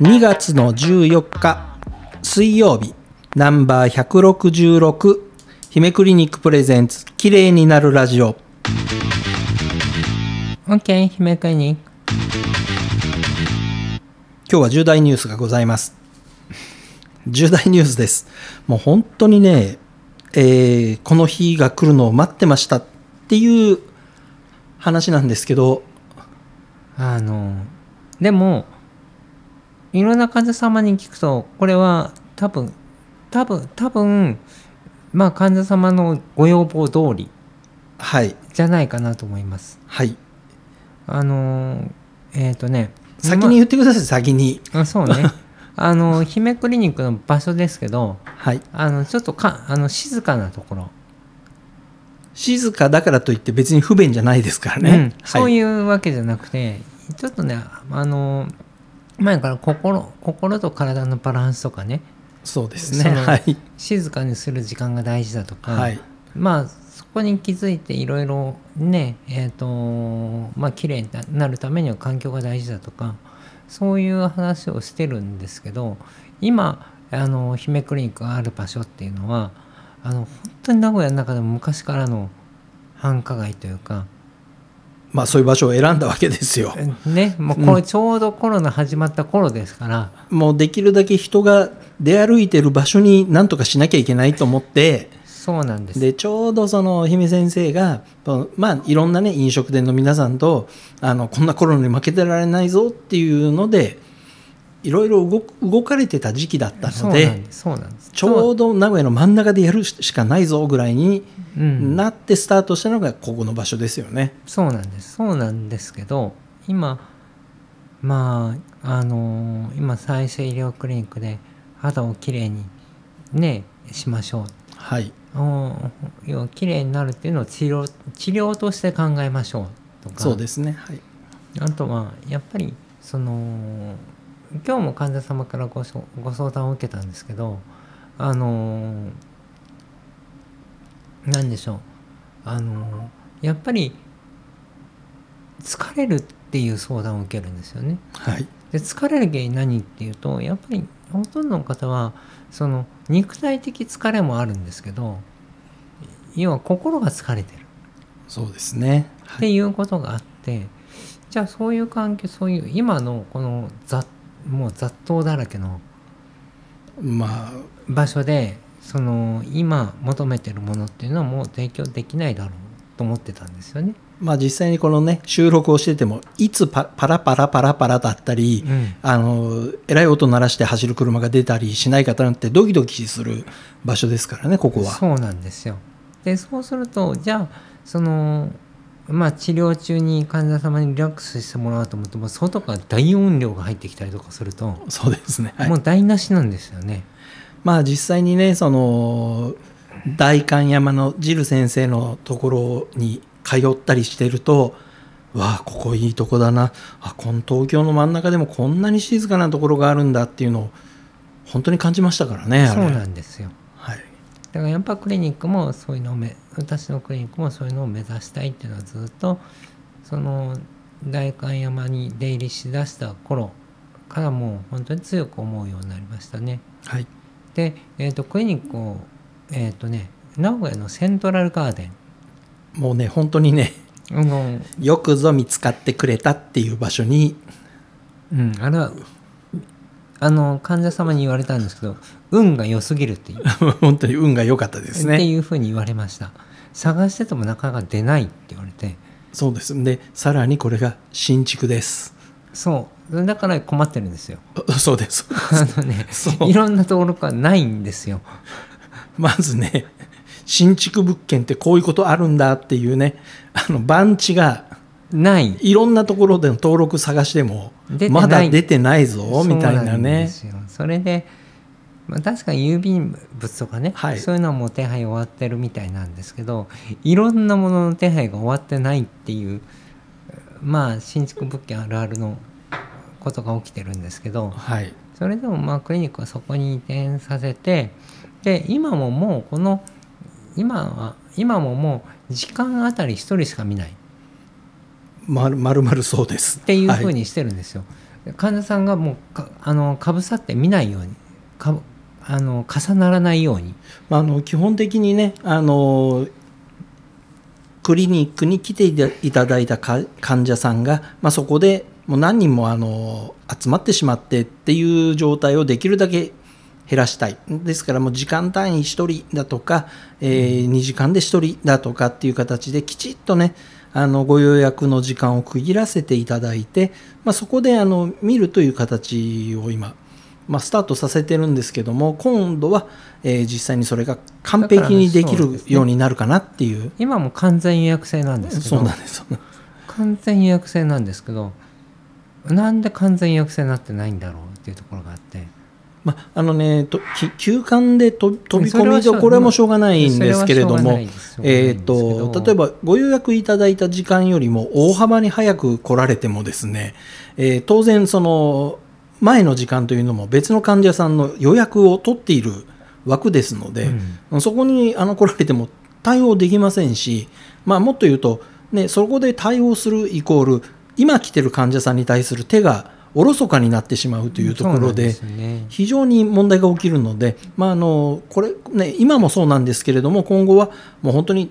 2月の14日水曜日ナンバー166姫クリニックプレゼンツ綺麗になるラジオ。OK 姫クリニック。今日は重大ニュースがございます。重大ニュースです。もう本当にね、えーこの日が来るのを待ってましたっていう話なんですけどあのでもいろんな患者様に聞くとこれは多分多分多分まあ患者様のご要望通りはい。じゃないかなと思います。はい。あのえっ、とね先に言ってください先に。まあそうね。あの姫クリニックの場所ですけどはい。あのちょっとかあの静かなところ、静かだからといって別に不便じゃないですからね、うん、そうはい、いうわけじゃなくてちょっとねあの前から心心と体のバランスとかね。そうですね。はい。静かにする時間が大事だとか、はい。まあそこに気づいていろいろねえっ、とまあ綺麗になるためには環境が大事だとかそういう話をしてるんですけど今あの姫クリニックがある場所っていうのはあの本当に名古屋の中でも昔からの繁華街というか。まあそういう場所を選んだわけですよ。ねもうこれちょうどコロナ始まった頃ですから、もうできるだけ人が出歩いてる場所に何とかしなきゃいけないと思って。そうなんです。でちょうどその姫先生がまあいろんなね飲食店の皆さんとあのこんなコロナに負けてられないぞっていうのでいろいろ動く動かれてた時期だったのでです。そうなんです。ちょうど名古屋の真ん中でやるしかないぞぐらいにうん。なってスタートしたのがここの場所ですよね。そうなんです。そうなんですけど今まああのー今再生医療クリニックで肌をきれいにねしましょう。はい。お要はきれいになるっていうのを治療治療として考えましょうとか。そうですね。はい。あとはやっぱりその今日も患者様からごご相談を受けたんですけどあの何でしょうあのやっぱり疲れるっていう相談を受けるんですよね。はいで疲れる原因何っていうとやっぱりほとんどの方はその肉体的疲れもあるんですけど要は心が疲れてる。そうですね。っはいていうことがあってじゃあそういう環境そういう今のこの雑もう雑踏だらけのまあ場所でその今求めてるものっていうのはもう提供できないだろうと思ってたんですよね。まあ実際にこのね収録をしててもいつパパラパラパラパラだったり、うんあのえらい音鳴らして走る車が出たりしない方なんてドキドキする場所ですからねここは。そうなんですよ。でそうするとじゃあそのまあ治療中に患者様にリラックスしてもらおうと思っても外から大音量が入ってきたりとかすると、そうですね、はい。もう台無しなんですよね。まあ実際にねその代官山のジル先生のところに通ったりしてるとわあここいいとこだな。あこの東京の真ん中でもこんなに静かなところがあるんだっていうのを本当に感じましたからねそうなんですよ。はい、だからやっぱクリニックもそういうのをめ私のクリニックもそういうのを目指したいっていうのはずっとその代官山に出入りしだした頃からもう本当に強く思うようになりましたね。はい、で、えー、とクリニックをえっ、とね名古屋のセントラルガーデンもうね本当にねあの、よくぞ見つかってくれたっていう場所にうん、あれはあの患者様に言われたんですけど運が良すぎるっていう。本当に運が良かったですってねいうふうに言われました。探しててもなかなか出ないって言われて。そうです。でさらにこれが新築です。そう。だから困ってるんですよ。そうです。あのねいろんな登録はないんですよ。まずね新築物件ってこういうことあるんだっていうねあの番地がない。いろんなところでの登録探してもまだ出てないぞみたいなんね。それで、まあ、確かに郵便物とかね、はい。そういうのはもう手配終わってるみたいなんですけどいろんなものの手配が終わってないっていうまあ新築物件あるあるのことが起きてるんですけどはい。それでもまあクリニックはそこに移転させてで今ももうこの今は今ももう時間あたり1人しか見ないまるまるまるそうです。っていうふうはにしてるんですよ。患者さんがもうかあのかぶさって見ないようにかぶあの重ならないように。まあ、あの基本的にねあのクリニックに来ていたいただいたか患者さんが、まあ、そこでもう何人もあの集まってしまってっていう状態をできるだけ減らしたい。ですからもう時間単位1人だとか、えー2時間で1人だとかっていう形できちっとねあのご予約の時間を区切らせていただいて、まあ、そこであの見るという形を今、まあ、スタートさせてるんですけども今度は、えー実際にそれが完璧にできるようになるかなっていう。今も完全予約制なんですけどそうなんです。完全予約制なんですけどなんで完全予約制になってないんだろうっていうところがあってまああのねとき休館でと飛び込みそれはしょうとこれはもうしょうがないんですけれどもえー、んですけどと例えばご予約いただいた時間よりも大幅に早く来られてもですね、えー当然その前の時間というのも別の患者さんの予約を取っている枠ですので、そこにあの来られても対応できませんし、まあ、もっと言うと、ね、そこで対応するイコール今来てる患者さんに対する手がおろそかになってしまうというところで。非常に問題が起きるので、まああのこれね、今もそうなんですけれども今後はもう本当に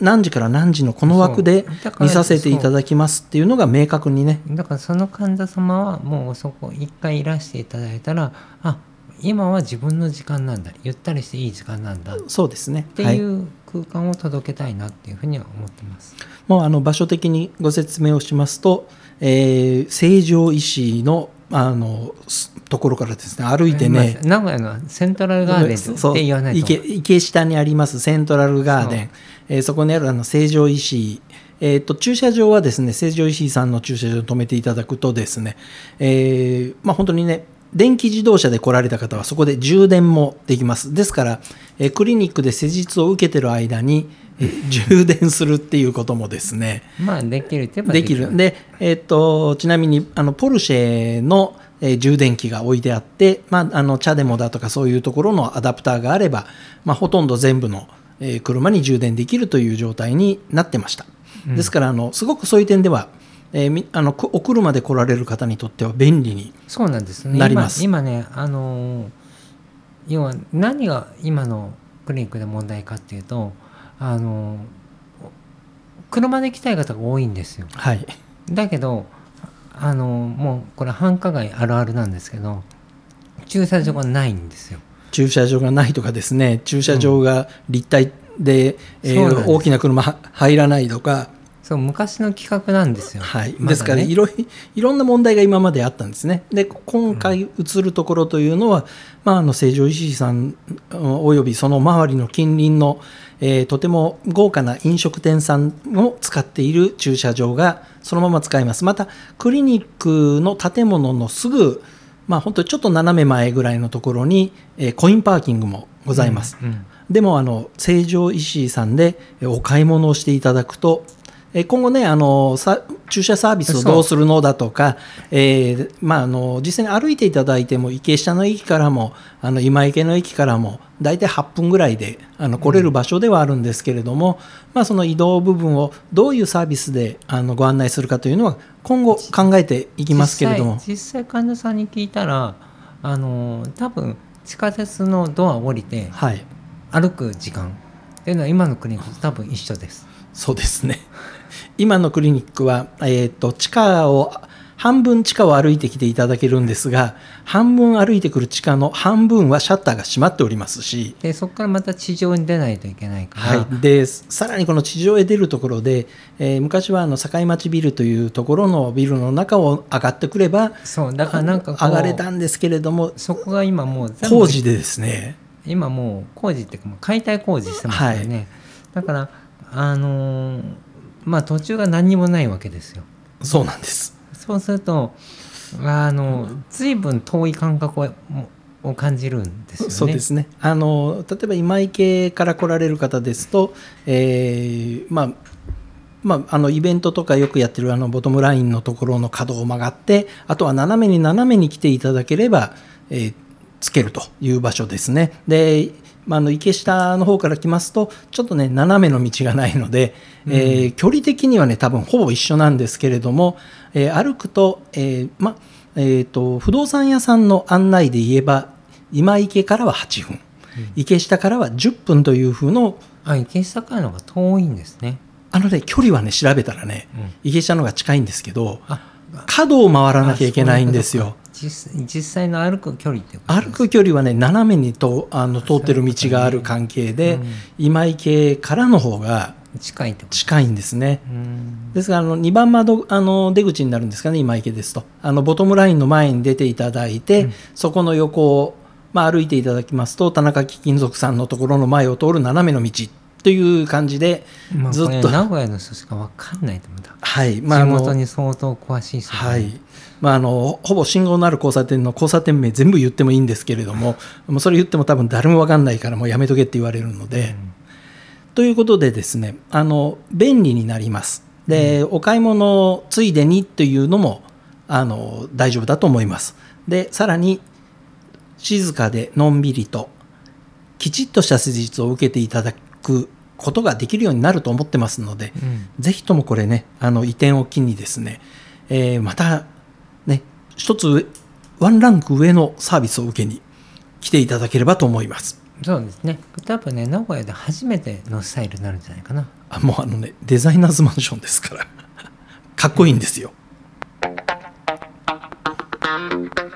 何時から何時のこの枠で見させていただきますっていうのが明確にね。だからその患者様はもうそこ一回いらしていただいたらあ今は自分の時間なんだ。ゆったりしていい時間なんだ。っそうですね。てはい、いう空間を届けたいなっていうふうには思ってます。もうあの場所的にご説明をしますと、えー成城石のあのすところからですね歩いてね、まあ名古屋のセントラルガーデンって言わないと。池池下にありますセントラルガーデン。そ,、えーそこにあるあの成城石井。えー、と駐車場はですね成城石井さんの駐車場に止めていただくとですね、えーまあ、本当にね電気自動車で来られた方はそこで充電もできますですから、えークリニックで施術を受けてる間に、えー 充電するっていうこともですねまあできるってできる。で、えっとちなみにあのポルシェの、えー充電器が置いてあって、まあ、あの茶でもだとかそういうところのアダプターがあれば、まあ、ほとんど全部の、えー車に充電できるという状態になってました。ですからあのすごくそういう点では、えーみあのくお車で来られる方にとっては便利にそうなんですね。なります。今今ねあのー要は何が今のクリニックで問題かっていうとあのー車で来たい方が多いんですよ。はい。だけどあのーもうこれ繁華街あるあるなんですけど駐車場がないんですよ。駐車場がないとかですね。駐車場が立体で、うなんです。大きな車は入らないとか、そう昔の企画なんですよ、はい、まだねですからいろいいろんな問題が今まであったんですね。で今回移るところというのは、まあ、あの成城石井さんおよびその周りの近隣の、えーとても豪華な飲食店さんを使っている駐車場がそのまま使えます。またクリニックの建物のすぐ、まあ、本当にちょっと斜め前ぐらいのところに、えーコインパーキングもございます。うんでもあの成城石井さんでえお買い物をしていただくとえ今後ねあのさ駐車サービスをどうするのだとか、えーまあ、あの実際に歩いていただいても池下の駅からもあの今池の駅からも大体8分ぐらいであの来れる場所ではあるんですけれども、まあ、その移動部分をどういうサービスであのご案内するかというのは今後考えていきますけれども実際実際患者さんに聞いたらあの多分地下鉄のドアを降りてはい歩く時間っていうのは今のクリニックと多分一緒です。そうですね。今のクリニックは、えー、と地下を半分地下を歩いてきていただけるんですが半分歩いてくる地下の半分はシャッターが閉まっておりますし、でそこからまた地上に出ないといけないから、はい、でさらにこの地上へ出るところで、えー昔はあの境町ビルというところのビルの中を上がってくればそうだからなんか上がれたんですけれどもそこが今もう工事でですね。今もう工事っていうか解体工事してますよね、だからあのーまあ途中が何にもないわけですよ。そうなんです。そうするとあの随分遠い感覚をを感じるんですよね。そうですね。あの例えば今池から来られる方ですと、えーまあまあ、あのイベントとかよくやってるあのボトムラインのところの角を曲がってあとは斜めに斜めに来ていただければ、えーつけるという場所ですね。でまあ、あの池下の方から来ますとちょっとね斜めの道がないので、えー距離的にはね多分ほぼ一緒なんですけれども、えー歩くと,、えーまえー、と不動産屋さんの案内で言えば今池からは8分、池下からは10分という風のあ池下からの方が遠いんですね。あのね距離はね調べたらね、うん。池下の方が近いんですけどあ角を回らなきゃいけないんですよ。実実際の歩く距離って歩く距離はね斜めにとあの通ってる道がある関係で、うん。今池からの方が近い近いんですね。うん。ですからあの2番窓あの出口になるんですかね今池ですと。あのボトムラインの前に出ていただいて、うん。そこの横を、まあ、歩いていただきますと田中貴金属さんのところの前を通る斜めの道という感じで、まあ、ずっと。これ名古屋の人しか分かんないと思った、はい。まあ地元に相当詳しい人はいまあ、あのほぼ信号のある交差点の交差点名全部言ってもいいんですけれどももうそれ言っても多分誰も分かんないからもうやめとけって言われるので。ということでですねあの便利になります。で、お買い物ついでにというのもあの大丈夫だと思います。でさらに静かでのんびりときちっとした施術を受けていただくことができるようになると思ってますので、うん。ぜひともこれねあの移転を機にですね、えーまたね一つワンランク上のサービスを受けに来ていただければと思います。そうですね。多分ね、名古屋で初めてのスタイルになるんじゃないかな。あもうあのね、デザイナーズマンションですから、かっこいいんですよ。うん